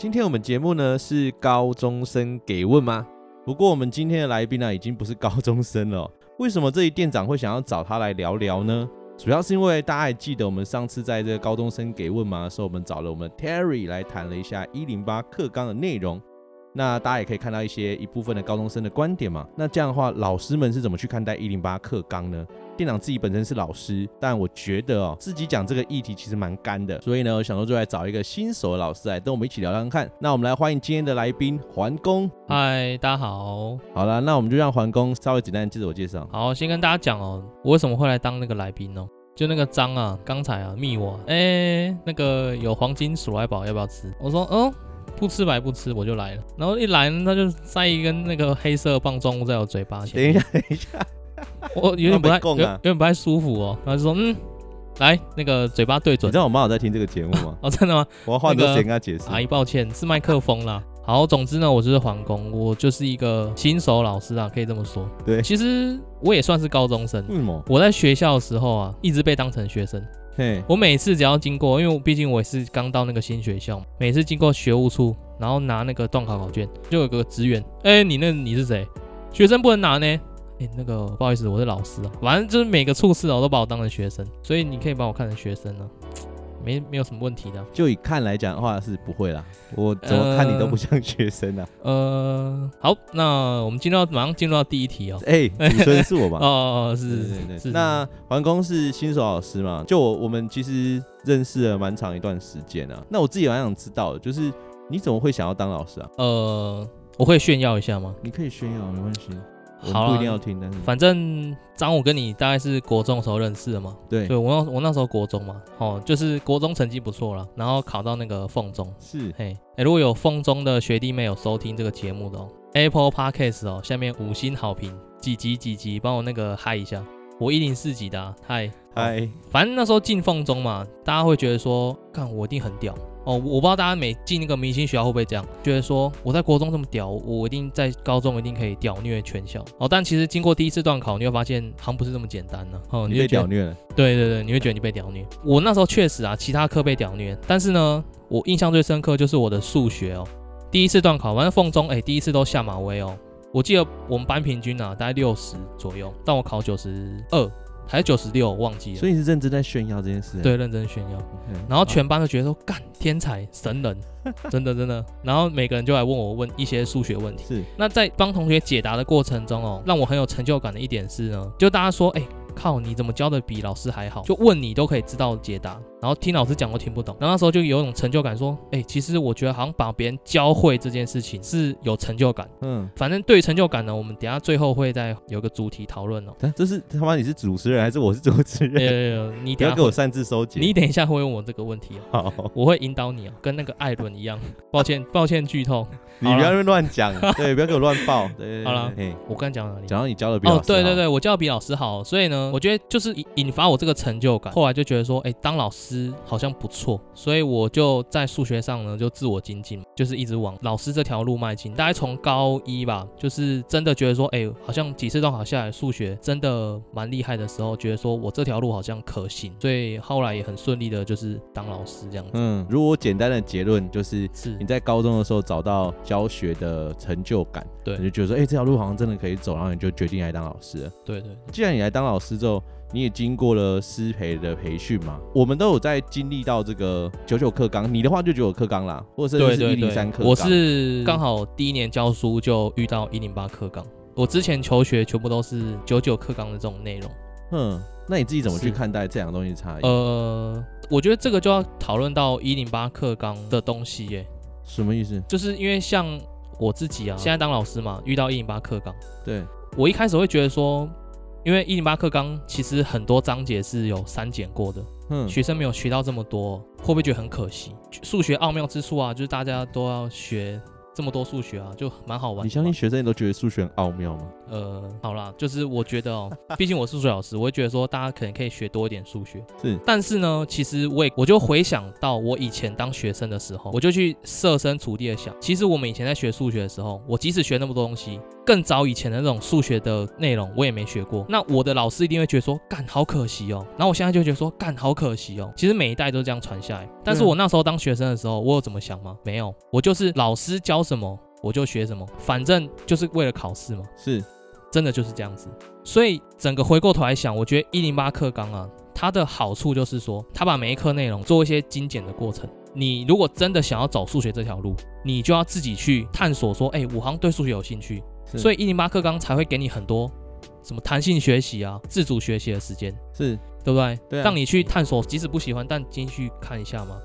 今天我们节目呢是高中生给问吗？不过我们今天的来宾呢已经不是高中生了。为什么这一店长会想要找他来聊聊呢？主要是因为大家还记得我们上次在这个高中生给问吗的时候，我们找了我们 Terry 来谈了一下一零八课纲的内容。那大家也可以看到一些一部分的高中生的观点嘛。那这样的话，老师们是怎么去看待一零八课纲呢？店长自己本身是老师，但我觉得哦，自己讲这个议题其实蛮干的，所以呢，我想说就来找一个新手的老师来跟我们一起聊聊看。那我们来欢迎今天的来宾环公。嗨，大家好。好了，那我们就让环公稍微简单的自我介绍。好，先跟大家讲哦，我为什么会来当那个来宾呢？就那个张啊，刚才啊密我，哎、欸，那个有黄金鼠来宝要不要吃？我说，嗯，不吃白不吃，我就来了。然后一来呢，他就塞一根那个黑色棒状物在我嘴巴前。等一下，等一下。我有点不太有，有点不太舒服哦。然后就说，嗯，来，那个嘴巴对准。你知道我妈有在听这个节目吗？哦，真的吗？我要花很多时间跟她解释。阿姨，抱歉，是麦克风啦。好，总之呢，我就是皇宫，我就是一个新手老师啊，可以这么说。对，其实我也算是高中生。为什么？我在学校的时候啊，一直被当成学生。我每次只要经过，因为毕竟我也是刚到那个新学校，每次经过学务处，然后拿那个段考考卷，就有个职员，哎、你那你是谁？学生不能拿呢。哎、那个不好意思，我是老师啊。反正就是每个处室哦，都把我当成学生，所以你可以把我看成学生呢、没没有什么问题的。就以看来讲的话是不会啦，我怎么看你都不像学生啊。呃，呃好，那我们进入到马上进入到第一题哦。哎、欸，主持人是我吧？哦哦，是是是。那环工是新手老师嘛？就我我们其实认识了蛮长一段时间啊。那我自己蛮想知道的，就是你怎么会想要当老师啊？呃，我会炫耀一下吗？你可以炫耀，没关系。好，不一定要听，但是反正张武跟你大概是国中的时候认识的嘛。对，对我那我那时候国中嘛，哦，就是国中成绩不错了，然后考到那个凤中。是，嘿，哎，如果有凤中的学弟妹有收听这个节目的哦，Apple Podcast 哦，下面五星好评，几级几级，帮我那个嗨一下，我一零四级的，嗨。嗨，反正那时候进凤中嘛，大家会觉得说，看我一定很屌。哦，我不知道大家每进那个明星学校会不会这样，觉得说我在国中这么屌，我一定在高中一定可以屌虐全校。哦，但其实经过第一次段考，你会发现好像不是这么简单呢。哦，你被屌虐了。对对对，你会觉得你被屌虐。我那时候确实啊，其他科被屌虐，但是呢，我印象最深刻就是我的数学哦。第一次段考，反正凤中哎，第一次都下马威哦。我记得我们班平均啊，大概六十左右，但我考九十二。还是九十六，忘记了。所以你是认真在炫耀这件事？对，认真炫耀。Okay, 然后全班都觉得说，干天才神人，真的真的。然后每个人就来问我问一些数学问题。是。那在帮同学解答的过程中哦，让我很有成就感的一点是呢，就大家说，哎、欸。靠，你怎么教的比老师还好？就问你都可以知道解答，然后听老师讲都听不懂。然后那时候就有一种成就感，说，哎、欸，其实我觉得好像把别人教会这件事情是有成就感。嗯，反正对于成就感呢，我们等下最后会再有个主题讨论哦。这是他妈你是主持人还是我是主持人？有有有，你等下不要给我擅自收集。你等一下会问我这个问题哦。好，我会引导你哦，跟那个艾伦一样。抱歉，抱歉，剧透。你不要乱讲，对，不要给我乱报。对，好了，我刚才讲到哪里？讲到你教的比老师好。哦，对对对，我教的比老师好，所以呢，我觉得就是引引发我这个成就感。后来就觉得说，哎，当老师好像不错，所以我就在数学上呢就自我精进，就是一直往老师这条路迈进。大概从高一吧，就是真的觉得说，哎，好像几次段考下来，数学真的蛮厉害的时候，觉得说我这条路好像可行，所以后来也很顺利的，就是当老师这样子。嗯，如果简单的结论就是，是你在高中的时候找到教学的。成就感，对，你就觉得说，哎、欸，这条路好像真的可以走，然后你就决定来当老师了。对，对对，既然你来当老师之后，你也经过了师培的培训嘛，我们都有在经历到这个九九课纲。你的话就九九课纲啦，或者是一零三课纲。我是刚好第一年教书就遇到一零八课纲，我之前求学全部都是九九课纲的这种内容。嗯，那你自己怎么去看待这两个东西差异？呃，我觉得这个就要讨论到一零八课纲的东西耶。什么意思？就是因为像我自己啊，现在当老师嘛，遇到一零八课纲，对我一开始会觉得说，因为一零八课纲其实很多章节是有删减过的，嗯，学生没有学到这么多，会不会觉得很可惜？数学奥妙之处啊，就是大家都要学。这么多数学啊，就蛮好玩。你相信学生都觉得数学很奥妙吗？呃，好啦，就是我觉得哦，毕竟我是数学老师，我会觉得说大家可能可以学多一点数学。是，但是呢，其实我也我就回想到我以前当学生的时候，我就去设身处地的想，其实我们以前在学数学的时候，我即使学那么多东西。更早以前的那种数学的内容我也没学过，那我的老师一定会觉得说干好可惜哦，然后我现在就觉得说干好可惜哦。其实每一代都这样传下来，但是我那时候当学生的时候，我有怎么想吗？没有，我就是老师教什么我就学什么，反正就是为了考试嘛。是，真的就是这样子。所以整个回过头来想，我觉得一零八课纲啊，它的好处就是说，它把每一课内容做一些精简的过程。你如果真的想要走数学这条路，你就要自己去探索说，哎，我好像对数学有兴趣。所以一零八课纲才会给你很多什么弹性学习啊、自主学习的时间，是对不对？对啊，让你去探索，即使不喜欢，但进去看一下嘛。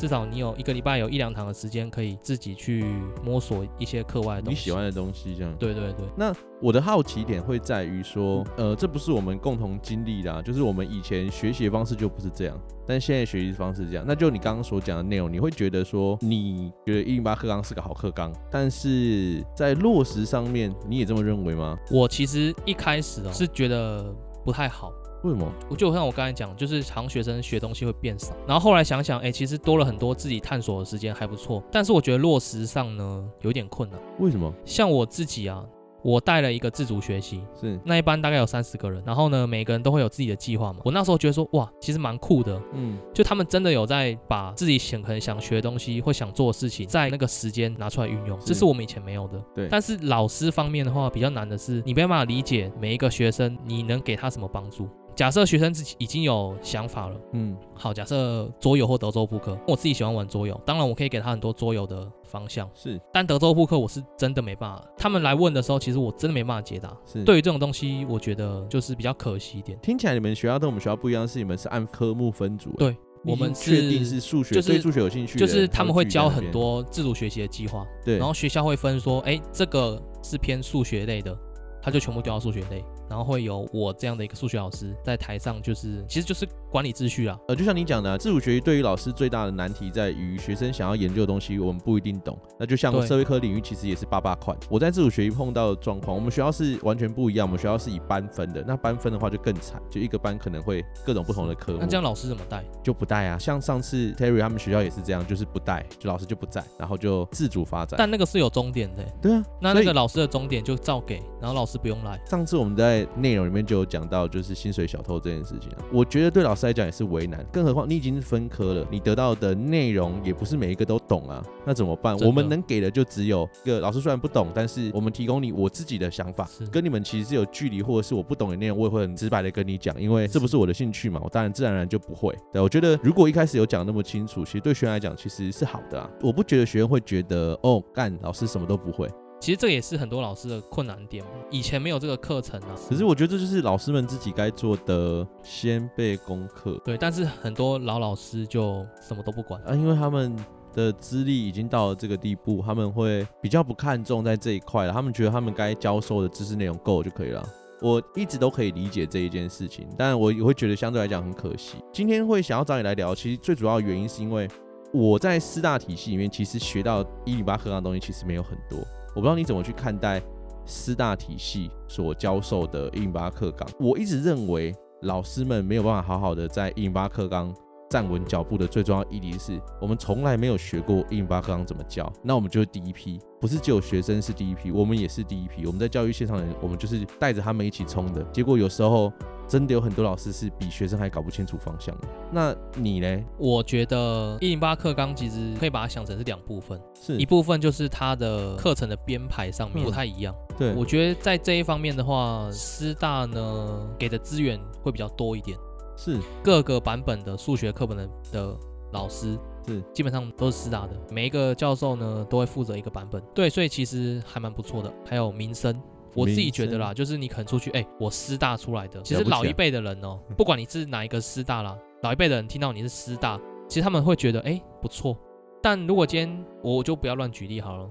至少你有一个礼拜有一两堂的时间，可以自己去摸索一些课外的东西，你喜欢的东西，这样。对对对。那我的好奇点会在于说，呃，这不是我们共同经历的，就是我们以前学习的方式就不是这样，但现在学习方式是这样。那就你刚刚所讲的内容，你会觉得说，你觉得一零八课纲是个好课纲，但是在落实上面，你也这么认为吗？我其实一开始哦是觉得不太好。为什么？我就像我刚才讲，就是常学生学东西会变少，然后后来想想，哎、欸，其实多了很多自己探索的时间，还不错。但是我觉得落实上呢，有点困难。为什么？像我自己啊，我带了一个自主学习，是那一班大概有三十个人，然后呢，每个人都会有自己的计划嘛。我那时候觉得说，哇，其实蛮酷的，嗯，就他们真的有在把自己想可能想学的东西或想做的事情，在那个时间拿出来运用，这是我们以前没有的。对。但是老师方面的话，比较难的是，你没办法理解每一个学生，你能给他什么帮助。假设学生自己已经有想法了，嗯，好，假设桌游或德州扑克，我自己喜欢玩桌游，当然我可以给他很多桌游的方向，是，但德州扑克我是真的没办法。他们来问的时候，其实我真的没办法解答。是，对于这种东西，我觉得就是比较可惜一点。听起来你们学校跟我们学校不一样，是你们是按科目分组。对，我们确定是数学，就是对数学有兴趣，就是他们会教很多自主学习的计划。对，然后学校会分说，哎，这个是偏数学类的，他就全部丢到数学类。然后会有我这样的一个数学老师在台上，就是其实就是管理秩序啊。呃，就像你讲的，自主学习对于老师最大的难题在于学生想要研究的东西，我们不一定懂。那就像社会科领域，其实也是八八款。我在自主学习碰到的状况，我们学校是完全不一样。我们学校是以班分的，那班分的话就更惨，就一个班可能会各种不同的科目。那这样老师怎么带？就不带啊。像上次 Terry 他们学校也是这样，就是不带，就老师就不在，然后就自主发展。但那个是有终点的。对啊，那那个老师的终点就照给，然后老师不用来。上次我们在内容里面就。有讲到就是薪水小偷这件事情啊，我觉得对老师来讲也是为难，更何况你已经是分科了，你得到的内容也不是每一个都懂啊，那怎么办？我们能给的就只有一个老师虽然不懂，但是我们提供你我自己的想法，跟你们其实是有距离，或者是我不懂的内容，我也会很直白的跟你讲，因为这不是我的兴趣嘛，我当然自然而然就不会。对，我觉得如果一开始有讲那么清楚，其实对学员来讲其实是好的啊，我不觉得学员会觉得哦，干老师什么都不会。其实这也是很多老师的困难点，以前没有这个课程啊。可是我觉得这就是老师们自己该做的，先备功课。对，但是很多老老师就什么都不管啊，因为他们的资历已经到了这个地步，他们会比较不看重在这一块了。他们觉得他们该教授的知识内容够就可以了。我一直都可以理解这一件事情，但我也会觉得相对来讲很可惜。今天会想要找你来聊，其实最主要的原因是因为我在师大体系里面，其实学到一零八课纲的东西其实没有很多。我不知道你怎么去看待师大体系所教授的一零八课纲。我一直认为老师们没有办法好好的在一零八课纲站稳脚步的最重要议题是我们从来没有学过一零八课纲怎么教，那我们就是第一批，不是只有学生是第一批，我们也是第一批。我们在教育线上的人，我们就是带着他们一起冲的。结果有时候。真的有很多老师是比学生还搞不清楚方向的。那你呢？我觉得一零八课纲其实可以把它想成是两部分，是一部分就是它的课程的编排上面不太一样。嗯、对，我觉得在这一方面的话，师大呢给的资源会比较多一点。是各个版本的数学课本的的老师是基本上都是师大的，每一个教授呢都会负责一个版本。对，所以其实还蛮不错的。还有民生。我自己觉得啦，就是你可能出去，哎、欸，我师大出来的。其实老一辈的人哦、喔，不管你是哪一个师大啦，老一辈的人听到你是师大，其实他们会觉得，哎、欸，不错，但如果今天我就不要乱举例好了。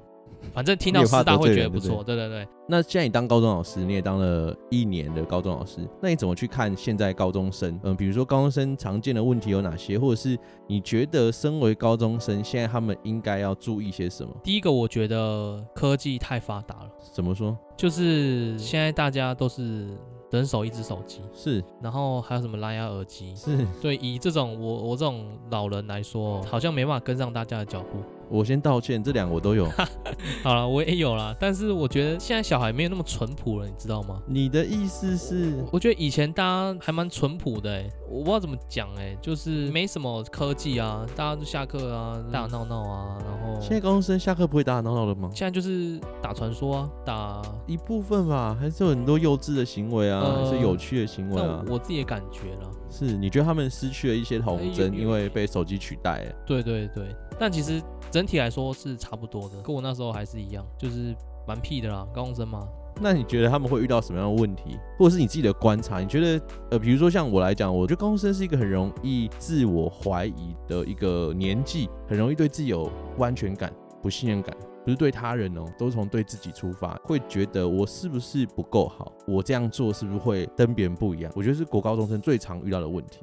反正听到师大会觉得不错，对对对。那现在你当高中老师，你也当了一年的高中老师，那你怎么去看现在高中生？嗯，比如说高中生常见的问题有哪些，或者是你觉得身为高中生，现在他们应该要注意些什么？第一个，我觉得科技太发达了。怎么说？就是现在大家都是人手一只手机，是，然后还有什么蓝牙耳机，是对，以这种我我这种老人来说，好像没办法跟上大家的脚步。我先道歉，这两个我都有。好了，我也有啦，但是我觉得现在小孩没有那么淳朴了，你知道吗？你的意思是？我觉得以前大家还蛮淳朴的，哎，我不知道怎么讲，哎，就是没什么科技啊，大家都下课啊，打打闹闹啊，然后。现在高中生下课不会打打闹闹的吗？现在就是打传说啊，打一部分吧，还是有很多幼稚的行为啊，呃、还是有趣的行为啊。我自己也感觉了，是你觉得他们失去了一些童真，因为被手机取代了？对对对，但其实。整体来说是差不多的，跟我那时候还是一样，就是蛮屁的啦，高中生嘛。那你觉得他们会遇到什么样的问题，或者是你自己的观察？你觉得，呃，比如说像我来讲，我觉得高中生是一个很容易自我怀疑的一个年纪，很容易对自己有不安全感、不信任感，不是对他人哦，都从对自己出发，会觉得我是不是不够好，我这样做是不是会跟别人不一样？我觉得是国高中生最常遇到的问题。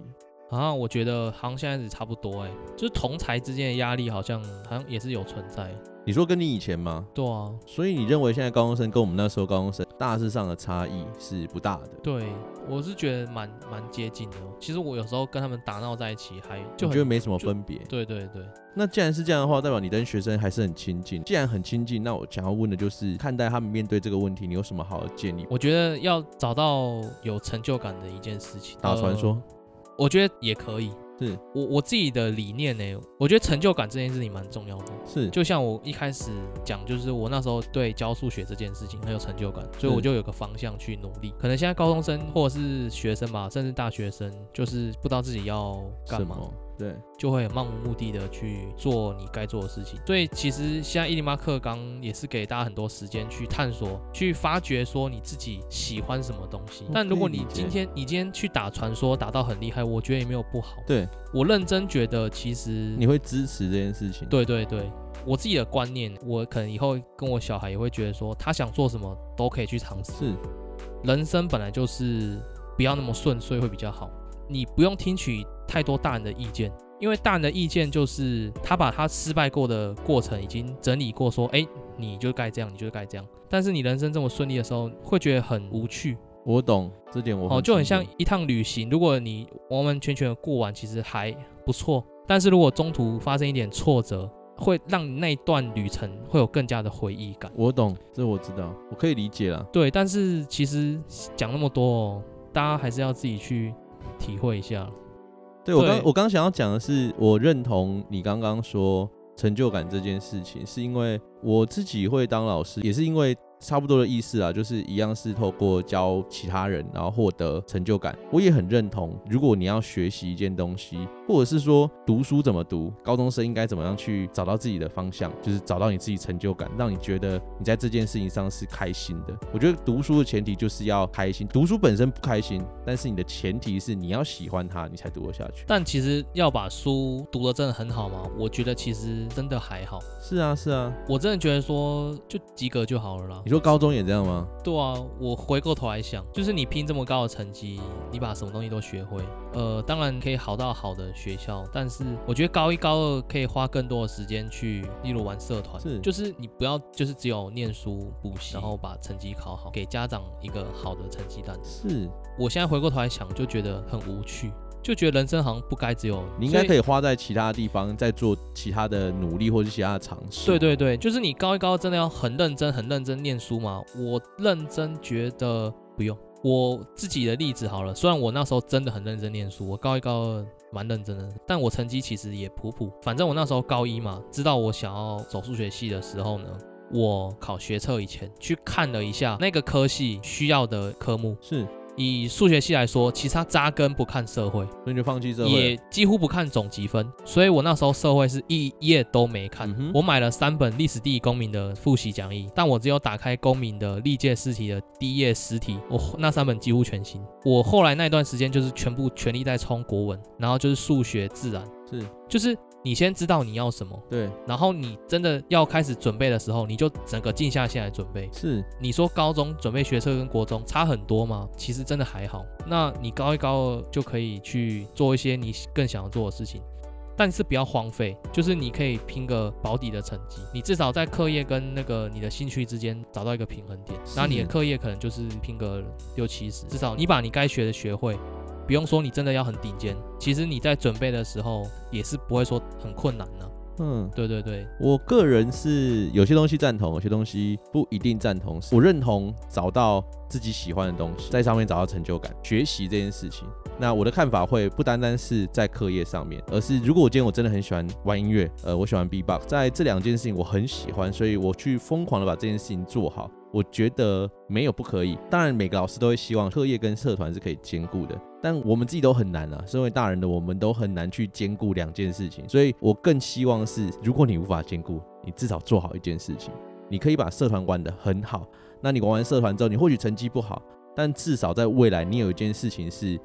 啊，我觉得好像现在是差不多哎，就是同才之间的压力好像好像也是有存在。你说跟你以前吗？对啊，所以你认为现在高中生跟我们那时候高中生大致上的差异是不大的？对，我是觉得蛮蛮接近的。其实我有时候跟他们打闹在一起还就觉得没什么分别。对对对。那既然是这样的话，代表你跟学生还是很亲近。既然很亲近，那我想要问的就是，看待他们面对这个问题，你有什么好的建议？我觉得要找到有成就感的一件事情。打传说。呃我觉得也可以，是我我自己的理念呢。我觉得成就感这件事情蛮重要的，是就像我一开始讲，就是我那时候对教数学这件事情很有成就感，所以我就有个方向去努力。可能现在高中生或者是学生吧，甚至大学生，就是不知道自己要干嘛。对，就会很漫无目的的去做你该做的事情。所以其实现在一零八课纲也是给大家很多时间去探索、去发掘，说你自己喜欢什么东西。但如果你今天你今天去打传说打到很厉害，我觉得也没有不好。对，我认真觉得其实你会支持这件事情。对对对，我自己的观念，我可能以后跟我小孩也会觉得说，他想做什么都可以去尝试。是，人生本来就是不要那么顺遂会比较好。你不用听取太多大人的意见，因为大人的意见就是他把他失败过的过程已经整理过，说，哎，你就该这样，你就该这样。但是你人生这么顺利的时候，会觉得很无趣。我懂这点，我哦，就很像一趟旅行，如果你完完全全的过完，其实还不错。但是如果中途发生一点挫折，会让你那段旅程会有更加的回忆感。我懂，这我知道，我可以理解了。对，但是其实讲那么多哦，大家还是要自己去。体会一下，对，我刚我刚想要讲的是，我认同你刚刚说成就感这件事情，是因为我自己会当老师，也是因为。差不多的意思啊，就是一样是透过教其他人，然后获得成就感。我也很认同，如果你要学习一件东西，或者是说读书怎么读，高中生应该怎么样去找到自己的方向，就是找到你自己成就感，让你觉得你在这件事情上是开心的。我觉得读书的前提就是要开心，读书本身不开心，但是你的前提是你要喜欢它，你才读得下去。但其实要把书读得真的很好吗？我觉得其实真的还好。是啊，是啊，我真的觉得说就及格就好了啦。你说高中也这样吗？对啊，我回过头来想，就是你拼这么高的成绩，你把什么东西都学会，呃，当然可以好到好的学校，但是我觉得高一高二可以花更多的时间去，例如玩社团，是，就是你不要就是只有念书补习，然后把成绩考好，给家长一个好的成绩单。是，我现在回过头来想，就觉得很无趣。就觉得人生好像不该只有，你应该可以花在其他地方，再做其他的努力或者其他的尝试。对对对，就是你高一高二真的要很认真、很认真念书吗？我认真觉得不用。我自己的例子好了，虽然我那时候真的很认真念书，我高一高二蛮认真的，但我成绩其实也普普。反正我那时候高一嘛，知道我想要走数学系的时候呢，我考学测以前去看了一下那个科系需要的科目是。以数学系来说，其实他扎根不看社会，所以你就放弃社会，也几乎不看总积分。所以我那时候社会是一页都没看。嗯、我买了三本历史、地理、公民的复习讲义，但我只有打开公民的历届试题的第一页实题，我那三本几乎全新。我后来那段时间就是全部全力在冲国文，然后就是数学、自然，是，就是。你先知道你要什么，对，然后你真的要开始准备的时候，你就整个静下心来准备。是，你说高中准备学车跟国中差很多吗？其实真的还好。那你高一高二就可以去做一些你更想要做的事情。但是不要荒废，就是你可以拼个保底的成绩，你至少在课业跟那个你的兴趣之间找到一个平衡点。那你的课业可能就是拼个六七十，至少你把你该学的学会，不用说你真的要很顶尖，其实你在准备的时候也是不会说很困难的。嗯，对对对，我个人是有些东西赞同，有些东西不一定赞同。我认同找到自己喜欢的东西，在上面找到成就感，学习这件事情。那我的看法会不单单是在课业上面，而是如果我今天我真的很喜欢玩音乐，呃，我喜欢 B-box，在这两件事情我很喜欢，所以我去疯狂的把这件事情做好。我觉得没有不可以，当然每个老师都会希望课业跟社团是可以兼顾的，但我们自己都很难啊。身为大人的我们都很难去兼顾两件事情，所以我更希望是，如果你无法兼顾，你至少做好一件事情，你可以把社团玩得很好。那你玩完社团之后，你或许成绩不好，但至少在未来你有一件事情是，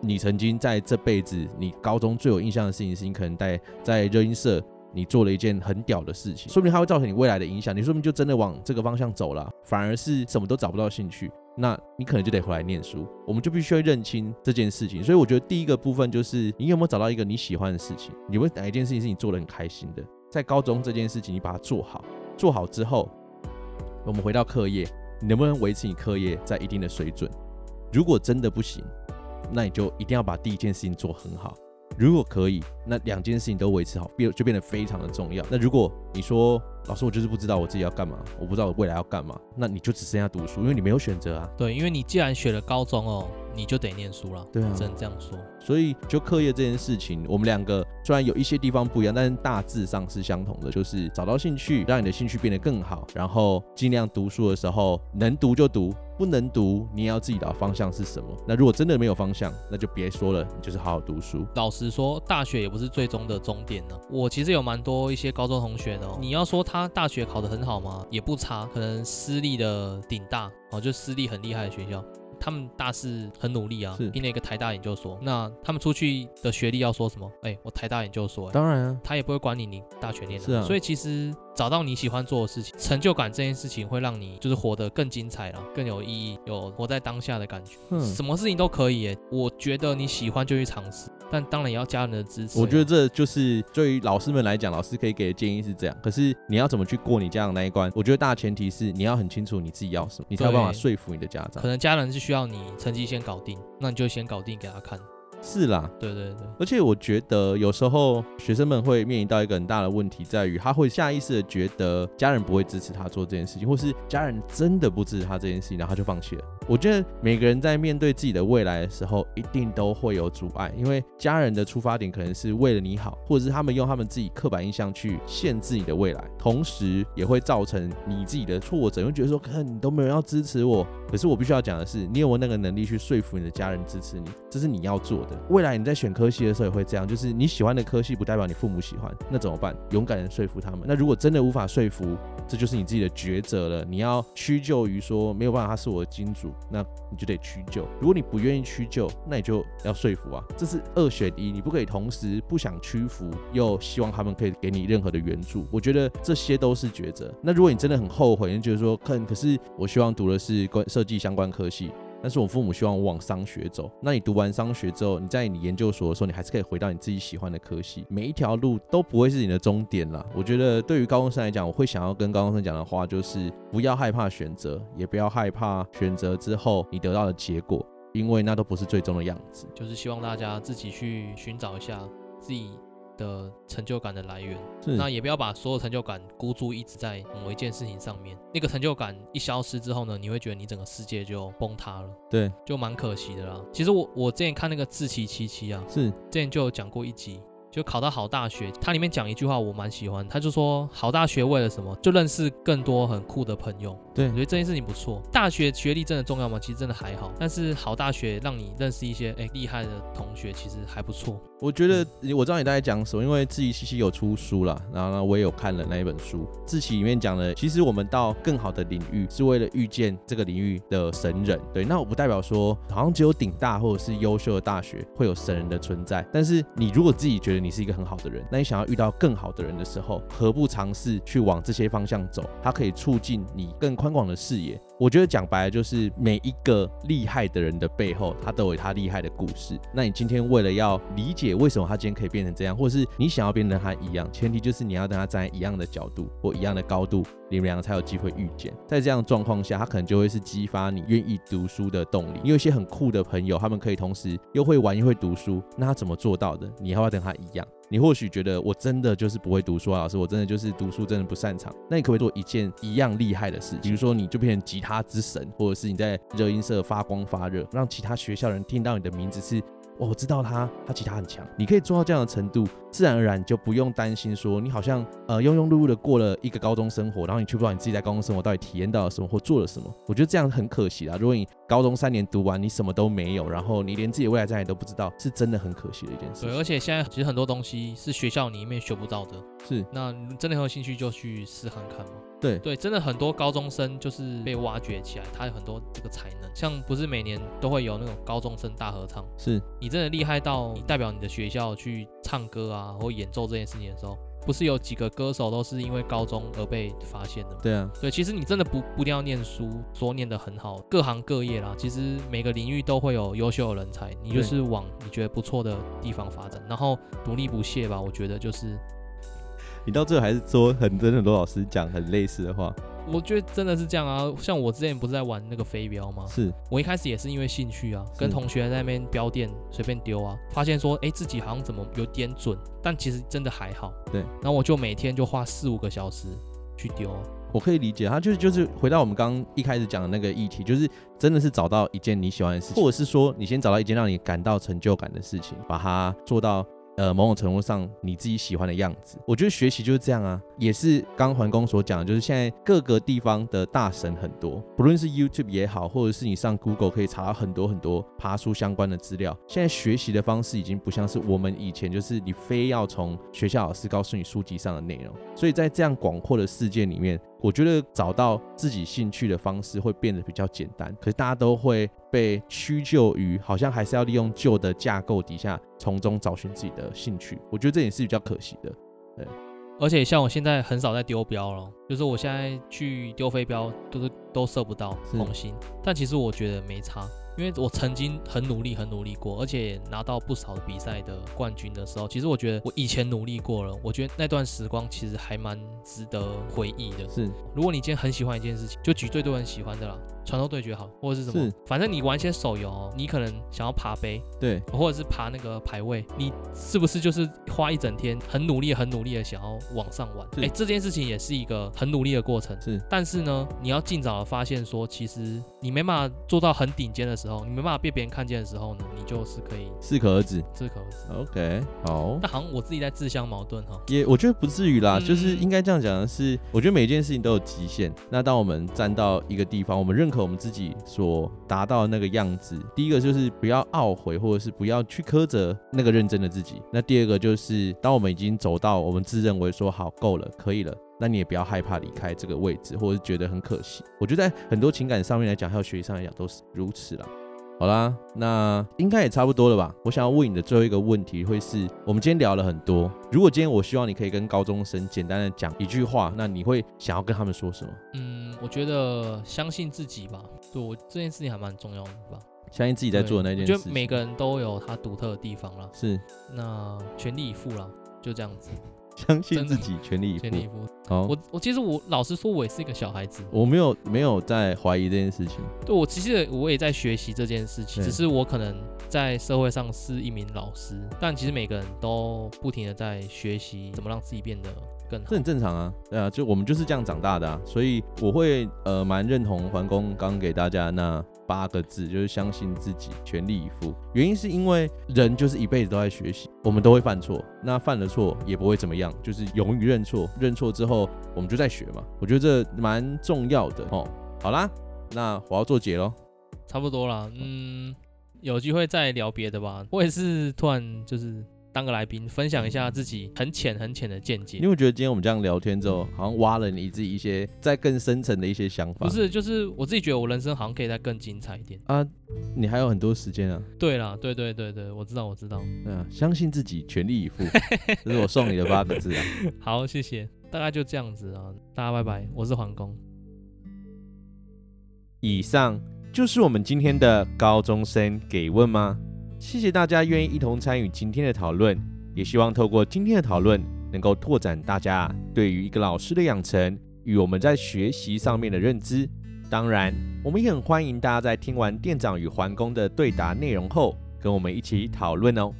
你曾经在这辈子你高中最有印象的事情，是你可能在在热音社。你做了一件很屌的事情，说不定它会造成你未来的影响。你说不定就真的往这个方向走了，反而是什么都找不到兴趣，那你可能就得回来念书。我们就必须要认清这件事情。所以我觉得第一个部分就是你有没有找到一个你喜欢的事情？你会哪一件事情是你做的很开心的？在高中这件事情，你把它做好，做好之后，我们回到课业，你能不能维持你课业在一定的水准？如果真的不行，那你就一定要把第一件事情做很好。如果可以，那两件事情都维持好，变就变得非常的重要。那如果你说，老师，我就是不知道我自己要干嘛，我不知道我未来要干嘛，那你就只剩下读书，因为你没有选择啊。对，因为你既然选了高中哦，你就得念书了。对啊，只能这样说。所以就课业这件事情，我们两个虽然有一些地方不一样，但是大致上是相同的，就是找到兴趣，让你的兴趣变得更好，然后尽量读书的时候能读就读。不能读，你也要自己找方向是什么。那如果真的没有方向，那就别说了，你就是好好读书。老实说，大学也不是最终的终点呢。我其实有蛮多一些高中同学的，你要说他大学考得很好吗？也不差，可能私立的顶大哦，就私立很厉害的学校。他们大四很努力啊，拼了一个台大研究所。那他们出去的学历要说什么？哎、欸，我台大研究所、欸。当然啊，他也不会管你，你大学念的。是啊。所以其实找到你喜欢做的事情，成就感这件事情会让你就是活得更精彩了，更有意义，有活在当下的感觉。嗯。什么事情都可以、耶，我觉得你喜欢就去尝试。但当然也要家人的支持。我觉得这就是对于老师们来讲，老师可以给的建议是这样。可是你要怎么去过你家长那一关？我觉得大前提是你要很清楚你自己要什么，你才有办法说服你的家长。可能家人是需要你成绩先搞定，那你就先搞定给他看。是啦，对对对。而且我觉得有时候学生们会面临到一个很大的问题，在于他会下意识的觉得家人不会支持他做这件事情，或是家人真的不支持他这件事情，然后他就放弃了。我觉得每个人在面对自己的未来的时候，一定都会有阻碍，因为家人的出发点可能是为了你好，或者是他们用他们自己刻板印象去限制你的未来，同时也会造成你自己的挫折，会觉得说，看你都没有要支持我。可是我必须要讲的是，你有没有那个能力去说服你的家人支持你？这是你要做的。未来你在选科系的时候也会这样，就是你喜欢的科系不代表你父母喜欢，那怎么办？勇敢的说服他们。那如果真的无法说服，这就是你自己的抉择了。你要屈就于说没有办法，他是我的金主。那你就得屈就，如果你不愿意屈就，那你就要说服啊，这是二选一，你不可以同时不想屈服，又希望他们可以给你任何的援助。我觉得这些都是抉择。那如果你真的很后悔，你觉得说，可可是我希望读的是关设计相关科系。但是我父母希望我往商学走，那你读完商学之后，你在你研究所的时候，你还是可以回到你自己喜欢的科系。每一条路都不会是你的终点啦。我觉得对于高中生来讲，我会想要跟高中生讲的话就是：不要害怕选择，也不要害怕选择之后你得到的结果，因为那都不是最终的样子。就是希望大家自己去寻找一下自己。的成就感的来源，那也不要把所有成就感孤注一掷在某一件事情上面。那个成就感一消失之后呢，你会觉得你整个世界就崩塌了，对，就蛮可惜的啦。其实我我之前看那个自欺七七啊，是之前就有讲过一集。就考到好大学，它里面讲一句话我蛮喜欢，他就说好大学为了什么？就认识更多很酷的朋友。对，我觉得这件事情不错。大学学历真的重要吗？其实真的还好。但是好大学让你认识一些哎厉害的同学，其实还不错。我觉得我知道你大概讲什么，因为志祺七七有出书啦，然后呢我也有看了那一本书。志祺里面讲的，其实我们到更好的领域是为了遇见这个领域的神人。对，那我不代表说好像只有顶大或者是优秀的大学会有神人的存在。但是你如果自己觉得你是一个很好的人，那你想要遇到更好的人的时候，何不尝试去往这些方向走？它可以促进你更宽广的视野。我觉得讲白了就是每一个厉害的人的背后，他都有他厉害的故事。那你今天为了要理解为什么他今天可以变成这样，或是你想要变成他一样，前提就是你要跟他站在一样的角度或一样的高度，你们两个才有机会遇见。在这样的状况下，他可能就会是激发你愿意读书的动力。你有一些很酷的朋友，他们可以同时又会玩又会读书，那他怎么做到的？你要不要跟他一样？你或许觉得我真的就是不会读书啊，老师，我真的就是读书真的不擅长。那你可不可以做一件一样厉害的事？比如说，你就变成吉他之神，或者是你在热音社发光发热，让其他学校人听到你的名字是。哦，我知道他，他其他很强。你可以做到这样的程度，自然而然就不用担心说你好像呃庸庸碌碌的过了一个高中生活，然后你却不知道你自己在高中生活到底体验到了什么或做了什么。我觉得这样很可惜啦。如果你高中三年读完，你什么都没有，然后你连自己的未来在哪里都不知道，是真的很可惜的一件事。对，而且现在其实很多东西是学校里面学不到的。是，那真的很有兴趣就去试看看嘛。对对，真的很多高中生就是被挖掘起来，他有很多这个才能。像不是每年都会有那种高中生大合唱，是你真的厉害到你代表你的学校去唱歌啊，或演奏这件事情的时候，不是有几个歌手都是因为高中而被发现的吗？对啊，对，其实你真的不不一定要念书，说念得很好，各行各业啦，其实每个领域都会有优秀的人才，你就是往你觉得不错的地方发展，然后努力不懈吧。我觉得就是。你到最后还是说很多很多老师讲很类似的话，我觉得真的是这样啊。像我之前不是在玩那个飞镖吗？是我一开始也是因为兴趣啊，跟同学在那边标店随便丢啊，发现说哎、欸、自己好像怎么有点准，但其实真的还好。对，然后我就每天就花四五个小时去丢。我可以理解，他就是就是回到我们刚刚一开始讲的那个议题，就是真的是找到一件你喜欢的事情，或者是说你先找到一件让你感到成就感的事情，把它做到。呃，某种程度上你自己喜欢的样子，我觉得学习就是这样啊，也是刚刚环工所讲的，就是现在各个地方的大神很多，不论是 YouTube 也好，或者是你上 Google 可以查到很多很多爬书相关的资料。现在学习的方式已经不像是我们以前，就是你非要从学校老师告诉你书籍上的内容，所以在这样广阔的世界里面。我觉得找到自己兴趣的方式会变得比较简单，可是大家都会被屈就于好像还是要利用旧的架构底下，从中找寻自己的兴趣。我觉得这也是比较可惜的。对，而且像我现在很少在丢标了，就是我现在去丢飞镖都是都射不到红心，但其实我觉得没差。因为我曾经很努力，很努力过，而且拿到不少比赛的冠军的时候，其实我觉得我以前努力过了，我觉得那段时光其实还蛮值得回忆的。是，如果你今天很喜欢一件事情，就举最多人喜欢的啦。传说对决好，或者是什么，反正你玩一些手游哦，你可能想要爬杯，对，或者是爬那个排位，你是不是就是花一整天很努力、很努力的想要往上玩？哎，这件事情也是一个很努力的过程。是，但是呢，你要尽早的发现说，其实你没办法做到很顶尖的时候，你没办法被别人看见的时候呢，你就是可以适可而止，适可而止。OK，好。那好像我自己在自相矛盾哈。也我觉得不至于啦，嗯、就是应该这样讲的是，我觉得每件事情都有极限。那当我们站到一个地方，我们认和我们自己。所达到的那个样子，第一个就是不要懊悔，或者是不要去苛责那个认真的自己。那第二个就是，当我们已经走到我们自认为说好够了，可以了，那你也不要害怕离开这个位置，或者是觉得很可惜。我觉得在很多情感上面来讲，还有学习上来讲，都是如此了。好啦，那应该也差不多了吧？我想要问你的最后一个问题，会是我们今天聊了很多。如果今天我希望你可以跟高中生简单的讲一句话，那你会想要跟他们说什么？嗯，我觉得相信自己吧。对，我这件事情还蛮重要的吧。相信自己在做的那件事。我觉得每个人都有他独特的地方啦。是。那全力以赴啦，就这样子。相信自己，全力以赴。全力以赴。好，我我其实我老实说，我也是一个小孩子。我没有没有在怀疑这件事情。对，我其实我也在学习这件事情，只是我可能在社会上是一名老师，但其实每个人都不停的在学习怎么让自己变得更好。这很正常啊，对啊，就我们就是这样长大的啊，所以我会呃蛮认同环工刚给大家那。八个字就是相信自己，全力以赴。原因是因为人就是一辈子都在学习，我们都会犯错，那犯了错也不会怎么样，就是勇于认错。认错之后，我们就在学嘛。我觉得这蛮重要的哦。好啦，那我要做结喽，差不多啦。嗯，有机会再聊别的吧。我也是突然就是当个来宾，分享一下自己很浅很浅的见解。因为我觉得今天我们这样聊天之后，好像挖了你自己一些在更深层的一些想法。不是，就是我自己觉得我人生好像可以再更精彩一点啊！你还有很多时间啊。对啦，对对对对，我知道我知道。对啊，相信自己，全力以赴，这是我送你的八个字啊。好，谢谢。大概就这样子啊，大家拜拜。我是黄工。以上就是我们今天的高中生给问吗？谢谢大家愿意一同参与今天的讨论，也希望透过今天的讨论，能够拓展大家对于一个老师的养成与我们在学习上面的认知。当然，我们也很欢迎大家在听完店长与环工的对答内容后，跟我们一起讨论哦。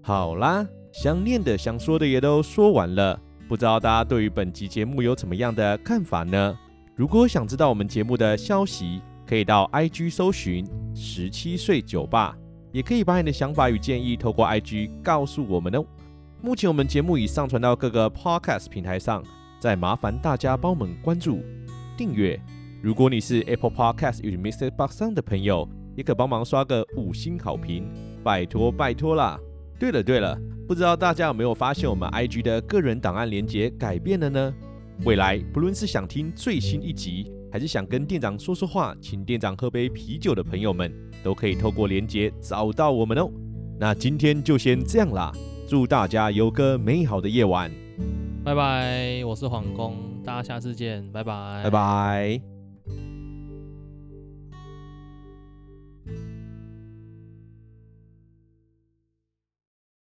好啦，想念的、想说的也都说完了。不知道大家对于本集节目有怎么样的看法呢？如果想知道我们节目的消息，可以到 IG 搜寻十七岁酒吧，也可以把你的想法与建议透过 IG 告诉我们哦。目前我们节目已上传到各个 Podcast 平台上，再麻烦大家帮我们关注、订阅。如果你是 Apple Podcast 与 MixerBox 上的朋友，也可帮忙刷个五星好评，拜托拜托啦！对了对了。不知道大家有没有发现，我们 IG 的个人档案连接改变了呢？未来不论是想听最新一集，还是想跟店长说说话，请店长喝杯啤酒的朋友们，都可以透过连接找到我们哦。那今天就先这样啦，祝大家有个美好的夜晚，拜拜。我是黄工，大家下次见，拜拜，拜拜。